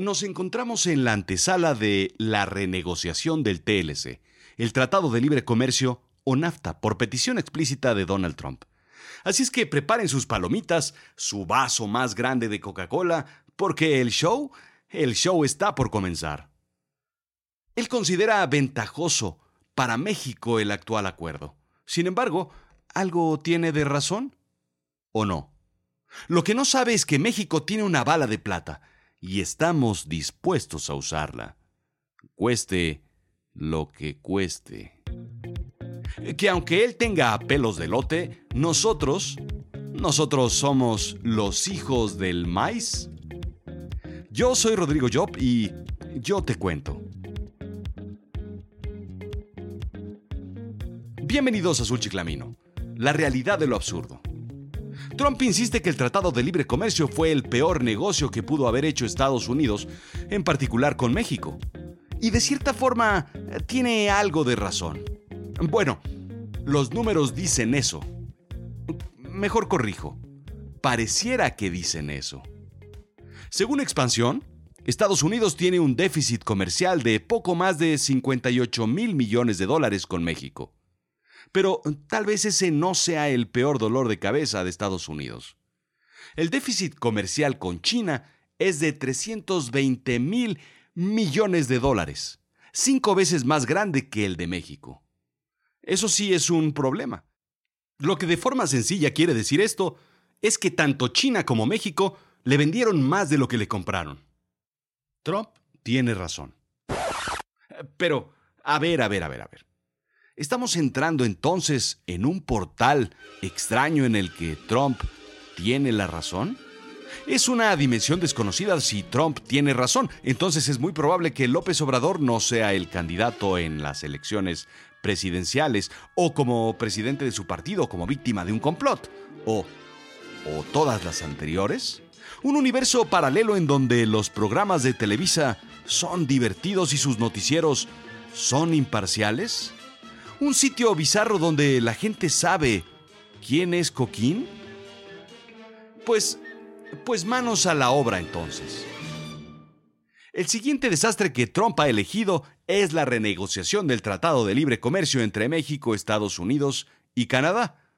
Nos encontramos en la antesala de la renegociación del TLC, el Tratado de Libre Comercio o NAFTA, por petición explícita de Donald Trump. Así es que preparen sus palomitas, su vaso más grande de Coca-Cola, porque el show, el show está por comenzar. Él considera ventajoso para México el actual acuerdo. Sin embargo, ¿algo tiene de razón? ¿O no? Lo que no sabe es que México tiene una bala de plata y estamos dispuestos a usarla. Cueste lo que cueste. Que aunque él tenga pelos de lote, nosotros, nosotros somos los hijos del maíz. Yo soy Rodrigo Job y yo te cuento. Bienvenidos a Azul Chiclamino, la realidad de lo absurdo. Trump insiste que el Tratado de Libre Comercio fue el peor negocio que pudo haber hecho Estados Unidos, en particular con México. Y de cierta forma tiene algo de razón. Bueno, los números dicen eso. Mejor corrijo. Pareciera que dicen eso. Según Expansión, Estados Unidos tiene un déficit comercial de poco más de 58 mil millones de dólares con México. Pero tal vez ese no sea el peor dolor de cabeza de Estados Unidos. El déficit comercial con China es de 320 mil millones de dólares, cinco veces más grande que el de México. Eso sí es un problema. Lo que de forma sencilla quiere decir esto es que tanto China como México le vendieron más de lo que le compraron. Trump tiene razón. Pero, a ver, a ver, a ver, a ver. ¿Estamos entrando entonces en un portal extraño en el que Trump tiene la razón? Es una dimensión desconocida si Trump tiene razón, entonces es muy probable que López Obrador no sea el candidato en las elecciones presidenciales o como presidente de su partido como víctima de un complot o o todas las anteriores. Un universo paralelo en donde los programas de Televisa son divertidos y sus noticieros son imparciales. ¿Un sitio bizarro donde la gente sabe quién es Coquín? Pues, pues manos a la obra entonces. El siguiente desastre que Trump ha elegido es la renegociación del Tratado de Libre Comercio entre México, Estados Unidos y Canadá.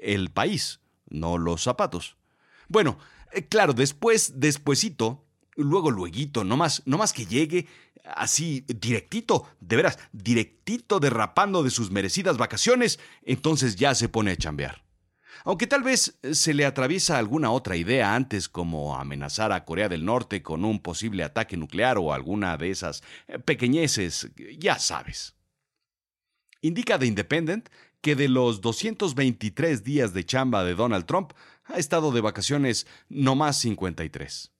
El país, no los zapatos. Bueno, eh, claro, después, despuesito, luego, lueguito, no más, no más que llegue así directito, de veras, directito derrapando de sus merecidas vacaciones, entonces ya se pone a chambear. Aunque tal vez se le atraviesa alguna otra idea antes como amenazar a Corea del Norte con un posible ataque nuclear o alguna de esas eh, pequeñeces, ya sabes. Indica The Independent que de los 223 días de chamba de Donald Trump ha estado de vacaciones no más 53.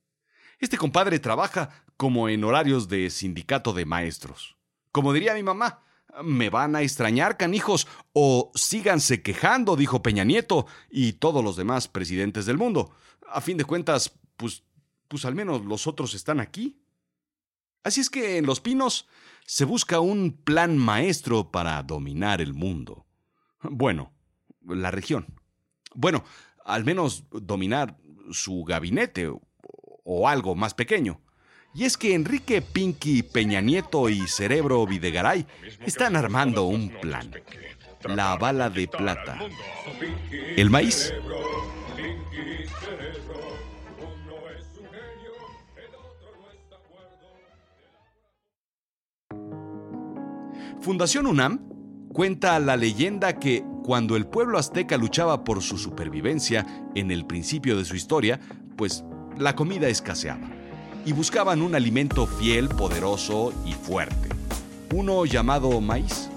Este compadre trabaja como en horarios de sindicato de maestros. Como diría mi mamá, me van a extrañar, canijos, o síganse quejando, dijo Peña Nieto y todos los demás presidentes del mundo. A fin de cuentas, pues, pues al menos los otros están aquí. Así es que en Los Pinos se busca un plan maestro para dominar el mundo. Bueno, la región. Bueno, al menos dominar su gabinete o algo más pequeño. Y es que Enrique Pinky Peña Nieto y Cerebro Videgaray están armando un plan. La bala de plata. El maíz. Fundación UNAM cuenta la leyenda que cuando el pueblo azteca luchaba por su supervivencia en el principio de su historia, pues la comida escaseaba y buscaban un alimento fiel, poderoso y fuerte, uno llamado maíz.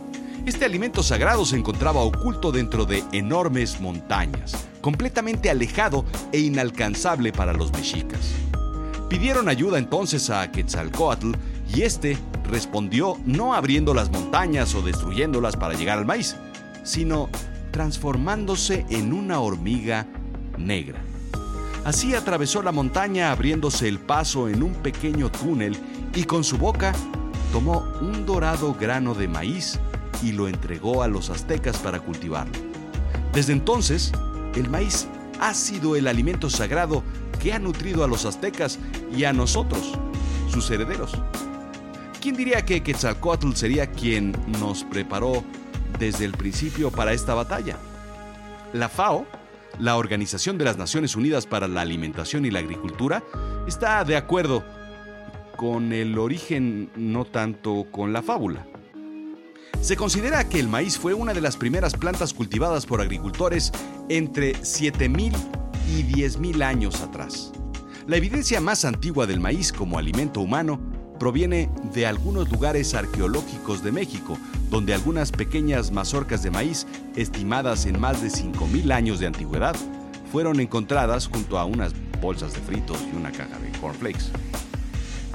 Este alimento sagrado se encontraba oculto dentro de enormes montañas, completamente alejado e inalcanzable para los mexicas. Pidieron ayuda entonces a Quetzalcoatl y este respondió no abriendo las montañas o destruyéndolas para llegar al maíz, sino transformándose en una hormiga negra. Así atravesó la montaña abriéndose el paso en un pequeño túnel y con su boca tomó un dorado grano de maíz y lo entregó a los aztecas para cultivarlo. Desde entonces, el maíz ha sido el alimento sagrado que ha nutrido a los aztecas y a nosotros. sus herederos. ¿Quién diría que Quetzalcoatl sería quien nos preparó desde el principio para esta batalla? La FAO, la Organización de las Naciones Unidas para la Alimentación y la Agricultura, está de acuerdo con el origen, no tanto con la fábula. Se considera que el maíz fue una de las primeras plantas cultivadas por agricultores entre 7.000 y 10.000 años atrás. La evidencia más antigua del maíz como alimento humano proviene de algunos lugares arqueológicos de México, donde algunas pequeñas mazorcas de maíz, estimadas en más de 5.000 años de antigüedad, fueron encontradas junto a unas bolsas de fritos y una caja de cornflakes.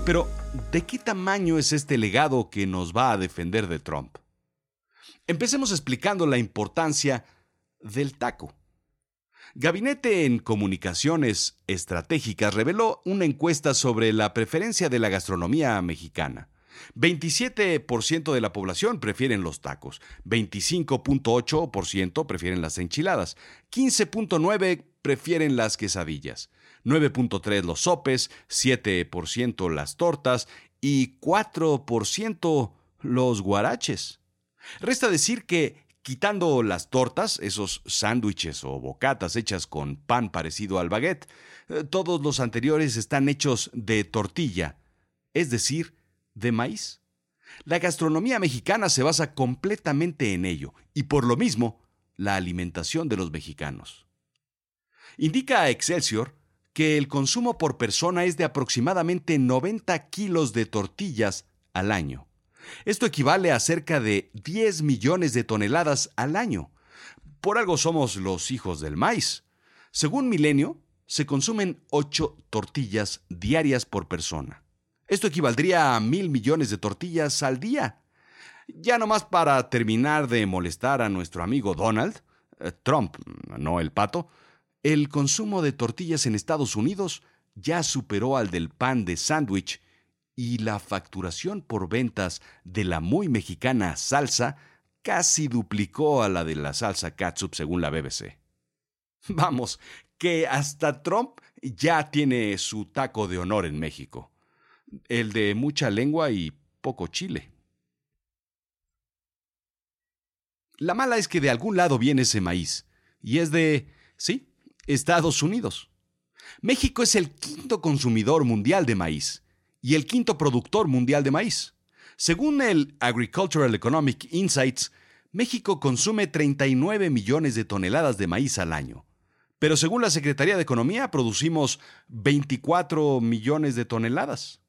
Pero, ¿de qué tamaño es este legado que nos va a defender de Trump? Empecemos explicando la importancia del taco. Gabinete en Comunicaciones Estratégicas reveló una encuesta sobre la preferencia de la gastronomía mexicana. 27% de la población prefieren los tacos, 25.8% prefieren las enchiladas, 15.9% prefieren las quesadillas, 9.3% los sopes, 7% las tortas y 4% los guaraches. Resta decir que, quitando las tortas, esos sándwiches o bocatas hechas con pan parecido al baguette, eh, todos los anteriores están hechos de tortilla, es decir, de maíz. La gastronomía mexicana se basa completamente en ello, y por lo mismo, la alimentación de los mexicanos. Indica a Excelsior que el consumo por persona es de aproximadamente 90 kilos de tortillas al año. Esto equivale a cerca de 10 millones de toneladas al año. Por algo somos los hijos del maíz. Según Milenio, se consumen 8 tortillas diarias por persona. Esto equivaldría a mil millones de tortillas al día. Ya nomás para terminar de molestar a nuestro amigo Donald, eh, Trump, no el pato, el consumo de tortillas en Estados Unidos ya superó al del pan de sándwich y la facturación por ventas de la muy mexicana salsa casi duplicó a la de la salsa catsup según la BBC. Vamos, que hasta Trump ya tiene su taco de honor en México, el de mucha lengua y poco chile. La mala es que de algún lado viene ese maíz, y es de, sí, Estados Unidos. México es el quinto consumidor mundial de maíz, y el quinto productor mundial de maíz. Según el Agricultural Economic Insights, México consume 39 millones de toneladas de maíz al año. Pero según la Secretaría de Economía, producimos 24 millones de toneladas.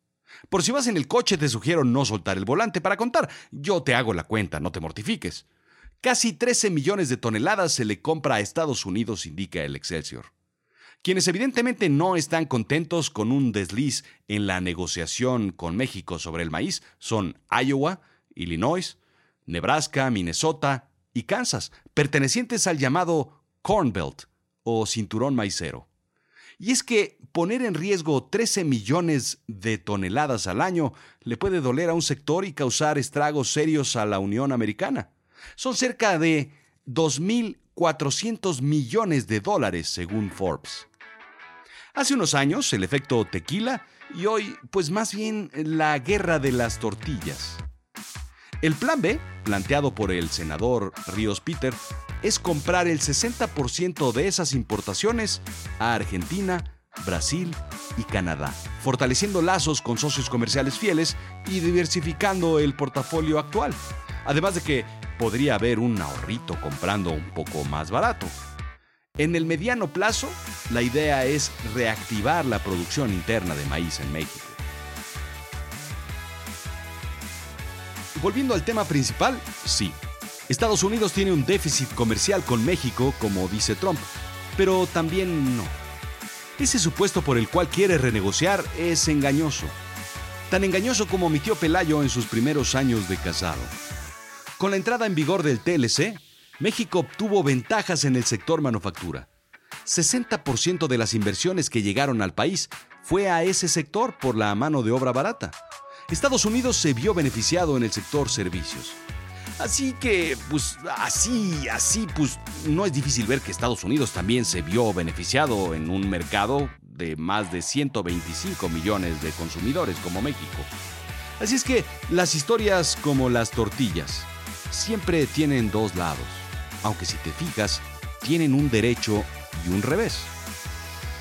Por si vas en el coche, te sugiero no soltar el volante para contar. Yo te hago la cuenta, no te mortifiques. Casi 13 millones de toneladas se le compra a Estados Unidos, indica el Excelsior quienes evidentemente no están contentos con un desliz en la negociación con México sobre el maíz son Iowa, Illinois, Nebraska, Minnesota y Kansas, pertenecientes al llamado Corn Belt o cinturón maicero. Y es que poner en riesgo 13 millones de toneladas al año le puede doler a un sector y causar estragos serios a la Unión Americana. Son cerca de 2.000 400 millones de dólares según Forbes. Hace unos años el efecto tequila y hoy pues más bien la guerra de las tortillas. El plan B, planteado por el senador Ríos Peter, es comprar el 60% de esas importaciones a Argentina, Brasil y Canadá, fortaleciendo lazos con socios comerciales fieles y diversificando el portafolio actual. Además de que podría haber un ahorrito comprando un poco más barato. En el mediano plazo, la idea es reactivar la producción interna de maíz en México. Volviendo al tema principal, sí, Estados Unidos tiene un déficit comercial con México, como dice Trump, pero también no. Ese supuesto por el cual quiere renegociar es engañoso. Tan engañoso como mi tío Pelayo en sus primeros años de casado. Con la entrada en vigor del TLC, México obtuvo ventajas en el sector manufactura. 60% de las inversiones que llegaron al país fue a ese sector por la mano de obra barata. Estados Unidos se vio beneficiado en el sector servicios. Así que, pues, así, así, pues, no es difícil ver que Estados Unidos también se vio beneficiado en un mercado de más de 125 millones de consumidores como México. Así es que las historias como las tortillas siempre tienen dos lados, aunque si te fijas, tienen un derecho y un revés.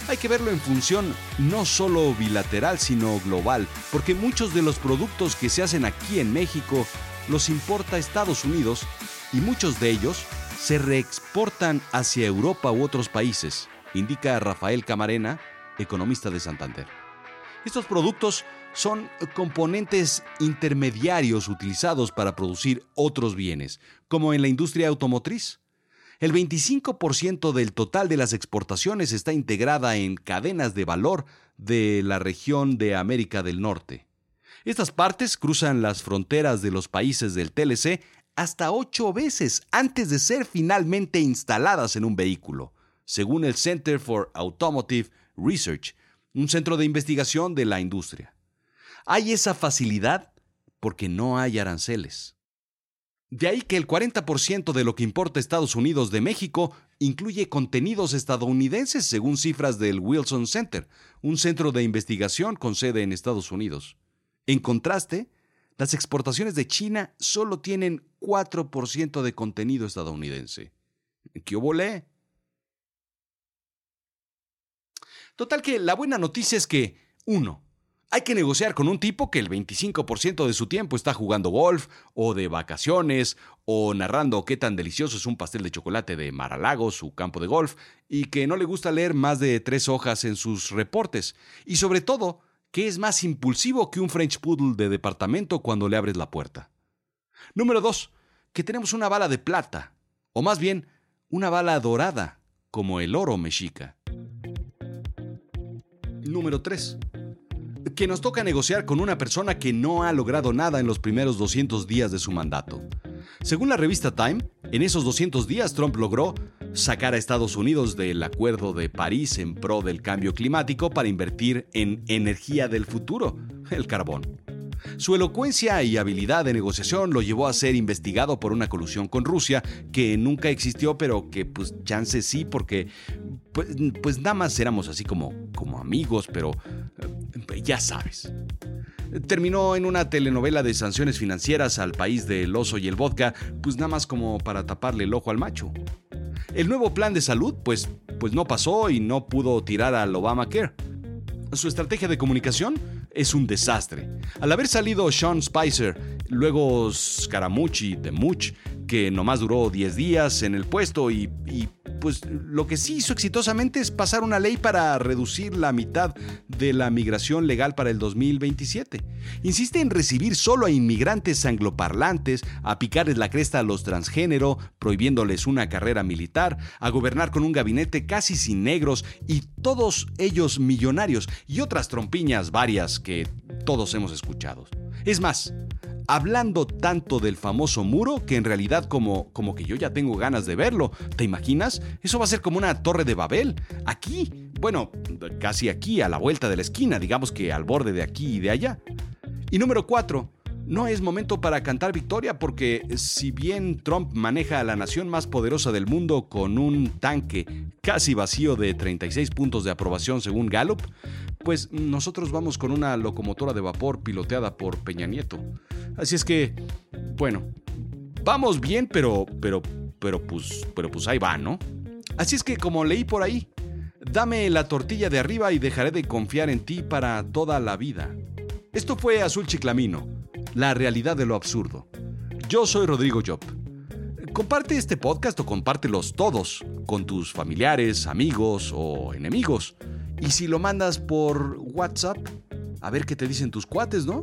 Hay que verlo en función no solo bilateral, sino global, porque muchos de los productos que se hacen aquí en México los importa Estados Unidos y muchos de ellos se reexportan hacia Europa u otros países, indica Rafael Camarena, economista de Santander. Estos productos son componentes intermediarios utilizados para producir otros bienes, como en la industria automotriz. El 25% del total de las exportaciones está integrada en cadenas de valor de la región de América del Norte. Estas partes cruzan las fronteras de los países del TLC hasta ocho veces antes de ser finalmente instaladas en un vehículo, según el Center for Automotive Research, un centro de investigación de la industria. Hay esa facilidad porque no hay aranceles. De ahí que el 40% de lo que importa Estados Unidos de México incluye contenidos estadounidenses según cifras del Wilson Center, un centro de investigación con sede en Estados Unidos. En contraste, las exportaciones de China solo tienen 4% de contenido estadounidense. ¿Qué? Total que la buena noticia es que, uno, hay que negociar con un tipo que el 25% de su tiempo está jugando golf, o de vacaciones, o narrando qué tan delicioso es un pastel de chocolate de Maralago, su campo de golf, y que no le gusta leer más de tres hojas en sus reportes. Y sobre todo, que es más impulsivo que un French Poodle de departamento cuando le abres la puerta. Número 2. Que tenemos una bala de plata, o más bien, una bala dorada, como el oro mexica. Número 3. Que nos toca negociar con una persona que no ha logrado nada en los primeros 200 días de su mandato. Según la revista Time, en esos 200 días Trump logró sacar a Estados Unidos del Acuerdo de París en pro del cambio climático para invertir en energía del futuro, el carbón. Su elocuencia y habilidad de negociación lo llevó a ser investigado por una colusión con Rusia que nunca existió, pero que pues chance sí, porque pues, pues nada más éramos así como, como amigos, pero ya sabes. Terminó en una telenovela de sanciones financieras al país del oso y el vodka, pues nada más como para taparle el ojo al macho. El nuevo plan de salud, pues, pues no pasó y no pudo tirar al Obamacare. Su estrategia de comunicación es un desastre. Al haber salido Sean Spicer, luego Scaramucci de Much, que nomás duró 10 días en el puesto y pues lo que sí hizo exitosamente es pasar una ley para reducir la mitad de la migración legal para el 2027. Insiste en recibir solo a inmigrantes angloparlantes, a picarles la cresta a los transgénero, prohibiéndoles una carrera militar, a gobernar con un gabinete casi sin negros y todos ellos millonarios y otras trompiñas varias que todos hemos escuchado. Es más, hablando tanto del famoso muro que en realidad como, como que yo ya tengo ganas de verlo. ¿Te imaginas? Eso va a ser como una torre de Babel. Aquí, bueno, casi aquí, a la vuelta de la esquina, digamos que al borde de aquí y de allá. Y número 4. No es momento para cantar victoria porque si bien Trump maneja a la nación más poderosa del mundo con un tanque casi vacío de 36 puntos de aprobación según Gallup, pues nosotros vamos con una locomotora de vapor piloteada por Peña Nieto. Así es que, bueno, vamos bien, pero, pero, pero pues, pero pues ahí va, ¿no? Así es que como leí por ahí, dame la tortilla de arriba y dejaré de confiar en ti para toda la vida. Esto fue Azul Chiclamino la realidad de lo absurdo. Yo soy Rodrigo Job. Comparte este podcast o compártelos todos con tus familiares, amigos o enemigos. Y si lo mandas por WhatsApp, a ver qué te dicen tus cuates, ¿no?